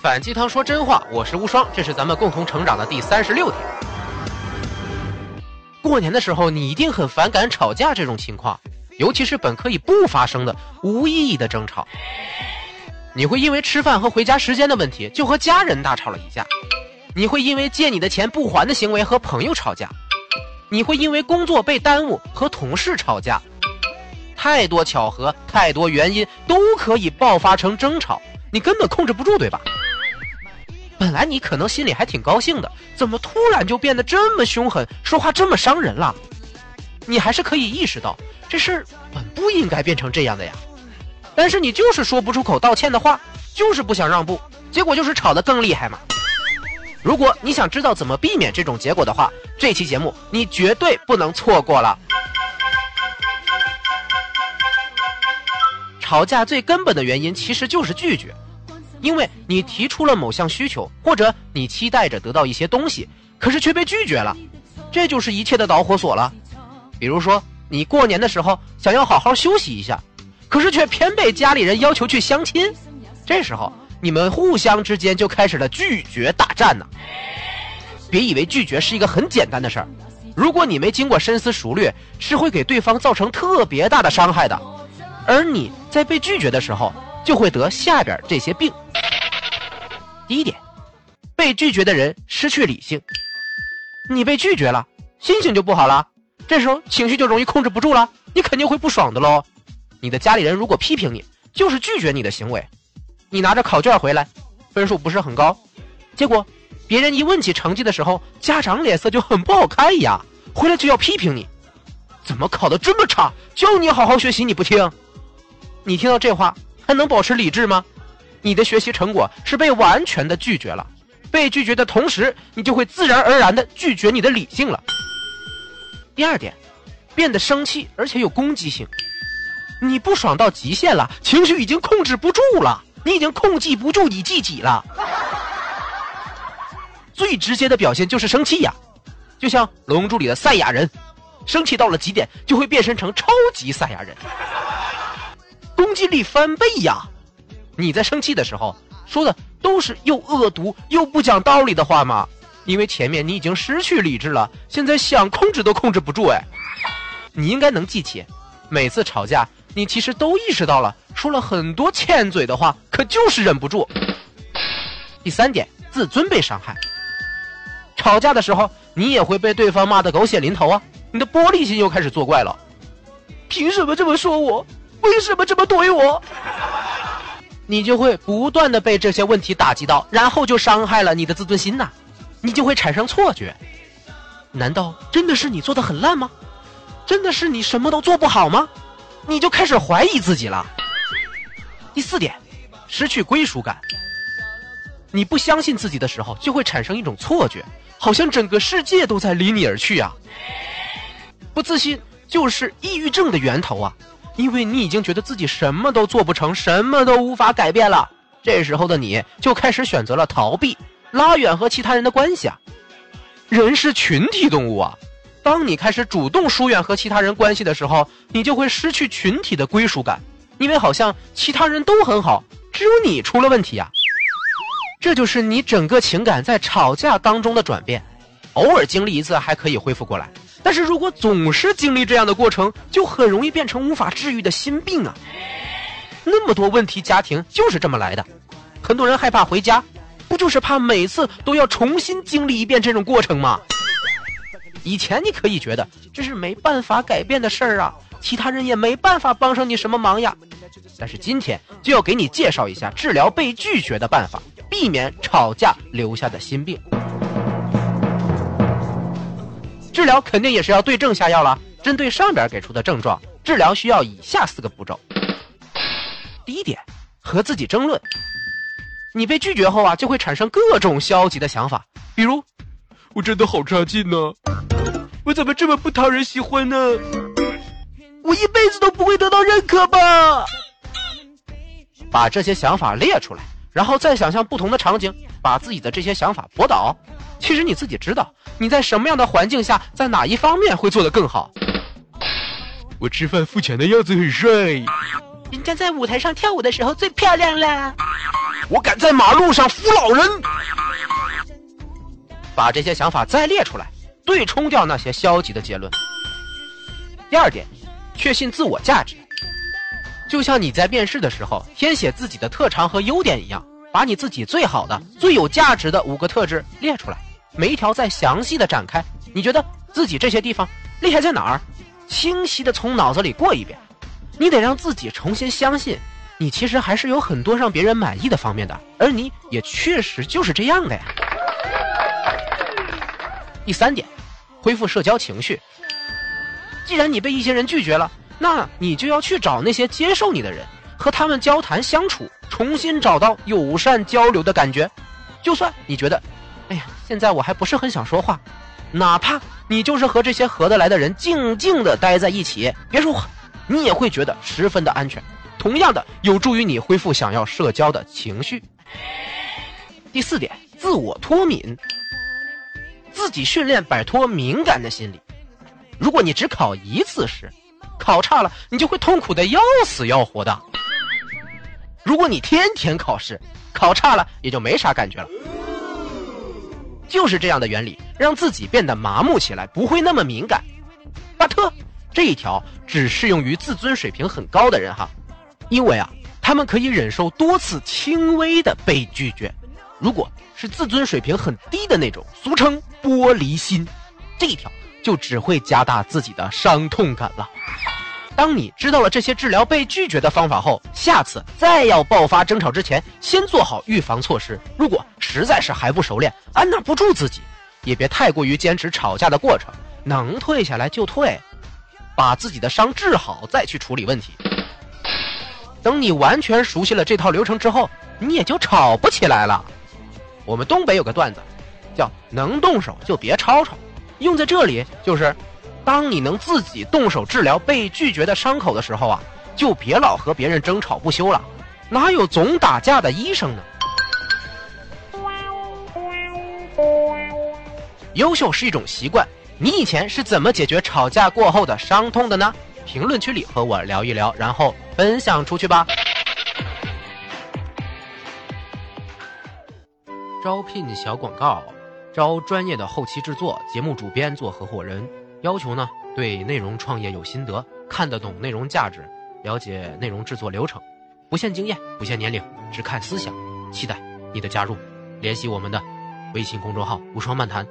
反鸡汤说真话，我是无双，这是咱们共同成长的第三十六天。过年的时候，你一定很反感吵架这种情况，尤其是本可以不发生的无意义的争吵。你会因为吃饭和回家时间的问题就和家人大吵了一架，你会因为借你的钱不还的行为和朋友吵架，你会因为工作被耽误和同事吵架。太多巧合，太多原因都可以爆发成争吵，你根本控制不住，对吧？本来你可能心里还挺高兴的，怎么突然就变得这么凶狠，说话这么伤人了？你还是可以意识到这事本不应该变成这样的呀，但是你就是说不出口道歉的话，就是不想让步，结果就是吵得更厉害嘛。如果你想知道怎么避免这种结果的话，这期节目你绝对不能错过了。吵架最根本的原因其实就是拒绝。因为你提出了某项需求，或者你期待着得到一些东西，可是却被拒绝了，这就是一切的导火索了。比如说，你过年的时候想要好好休息一下，可是却偏被家里人要求去相亲，这时候你们互相之间就开始了拒绝大战呢。别以为拒绝是一个很简单的事儿，如果你没经过深思熟虑，是会给对方造成特别大的伤害的。而你在被拒绝的时候，就会得下边这些病。第一点，被拒绝的人失去理性。你被拒绝了，心情就不好了，这时候情绪就容易控制不住了，你肯定会不爽的喽。你的家里人如果批评你，就是拒绝你的行为。你拿着考卷回来，分数不是很高，结果别人一问起成绩的时候，家长脸色就很不好看呀，回来就要批评你，怎么考的这么差？叫你好好学习你不听，你听到这话还能保持理智吗？你的学习成果是被完全的拒绝了，被拒绝的同时，你就会自然而然的拒绝你的理性了。第二点，变得生气而且有攻击性，你不爽到极限了，情绪已经控制不住了，你已经控制不住你自己了。最直接的表现就是生气呀，就像《龙珠》里的赛亚人，生气到了极点就会变身成超级赛亚人，攻击力翻倍呀。你在生气的时候说的都是又恶毒又不讲道理的话吗？因为前面你已经失去理智了，现在想控制都控制不住哎。你应该能记起，每次吵架你其实都意识到了，说了很多欠嘴的话，可就是忍不住。第三点，自尊被伤害。吵架的时候你也会被对方骂得狗血淋头啊，你的玻璃心又开始作怪了。凭什么这么说我？为什么这么怼我？你就会不断的被这些问题打击到，然后就伤害了你的自尊心呐，你就会产生错觉，难道真的是你做的很烂吗？真的是你什么都做不好吗？你就开始怀疑自己了。第四点，失去归属感。你不相信自己的时候，就会产生一种错觉，好像整个世界都在离你而去啊。不自信就是抑郁症的源头啊。因为你已经觉得自己什么都做不成，什么都无法改变了，这时候的你就开始选择了逃避，拉远和其他人的关系啊。人是群体动物啊，当你开始主动疏远和其他人关系的时候，你就会失去群体的归属感，因为好像其他人都很好，只有你出了问题啊。这就是你整个情感在吵架当中的转变，偶尔经历一次还可以恢复过来。但是如果总是经历这样的过程，就很容易变成无法治愈的心病啊！那么多问题，家庭就是这么来的。很多人害怕回家，不就是怕每次都要重新经历一遍这种过程吗？以前你可以觉得这是没办法改变的事儿啊，其他人也没办法帮上你什么忙呀。但是今天就要给你介绍一下治疗被拒绝的办法，避免吵架留下的心病。治疗肯定也是要对症下药了。针对上边给出的症状，治疗需要以下四个步骤。第一点，和自己争论。你被拒绝后啊，就会产生各种消极的想法，比如，我真的好差劲呢，我怎么这么不讨人喜欢呢？我一辈子都不会得到认可吧？把这些想法列出来，然后再想象不同的场景，把自己的这些想法驳倒。其实你自己知道，你在什么样的环境下，在哪一方面会做得更好。我吃饭付钱的样子很帅，人家在舞台上跳舞的时候最漂亮了。我敢在马路上扶老人。把这些想法再列出来，对冲掉那些消极的结论。第二点，确信自我价值。就像你在面试的时候填写自己的特长和优点一样，把你自己最好的、最有价值的五个特质列出来，每一条再详细的展开。你觉得自己这些地方厉害在哪儿？清晰的从脑子里过一遍。你得让自己重新相信，你其实还是有很多让别人满意的方面的，而你也确实就是这样的呀。第三点，恢复社交情绪。既然你被一些人拒绝了。那你就要去找那些接受你的人，和他们交谈相处，重新找到友善交流的感觉。就算你觉得，哎呀，现在我还不是很想说话，哪怕你就是和这些合得来的人静静的待在一起，别说话，你也会觉得十分的安全。同样的，有助于你恢复想要社交的情绪。第四点，自我脱敏，自己训练摆脱敏感的心理。如果你只考一次试。考差了，你就会痛苦的要死要活的。如果你天天考试，考差了也就没啥感觉了。就是这样的原理，让自己变得麻木起来，不会那么敏感。巴特这一条只适用于自尊水平很高的人哈，因为啊，他们可以忍受多次轻微的被拒绝。如果是自尊水平很低的那种，俗称玻璃心，这一条就只会加大自己的伤痛感了。当你知道了这些治疗被拒绝的方法后，下次再要爆发争吵之前，先做好预防措施。如果实在是还不熟练，按捺不住自己，也别太过于坚持吵架的过程，能退下来就退，把自己的伤治好再去处理问题。等你完全熟悉了这套流程之后，你也就吵不起来了。我们东北有个段子，叫“能动手就别吵吵”，用在这里就是。当你能自己动手治疗被拒绝的伤口的时候啊，就别老和别人争吵不休了，哪有总打架的医生呢？优秀是一种习惯，你以前是怎么解决吵架过后的伤痛的呢？评论区里和我聊一聊，然后分享出去吧。招聘小广告，招专业的后期制作、节目主编做合伙人。要求呢，对内容创业有心得，看得懂内容价值，了解内容制作流程，不限经验，不限年龄，只看思想。期待你的加入，联系我们的微信公众号“无双漫谈”。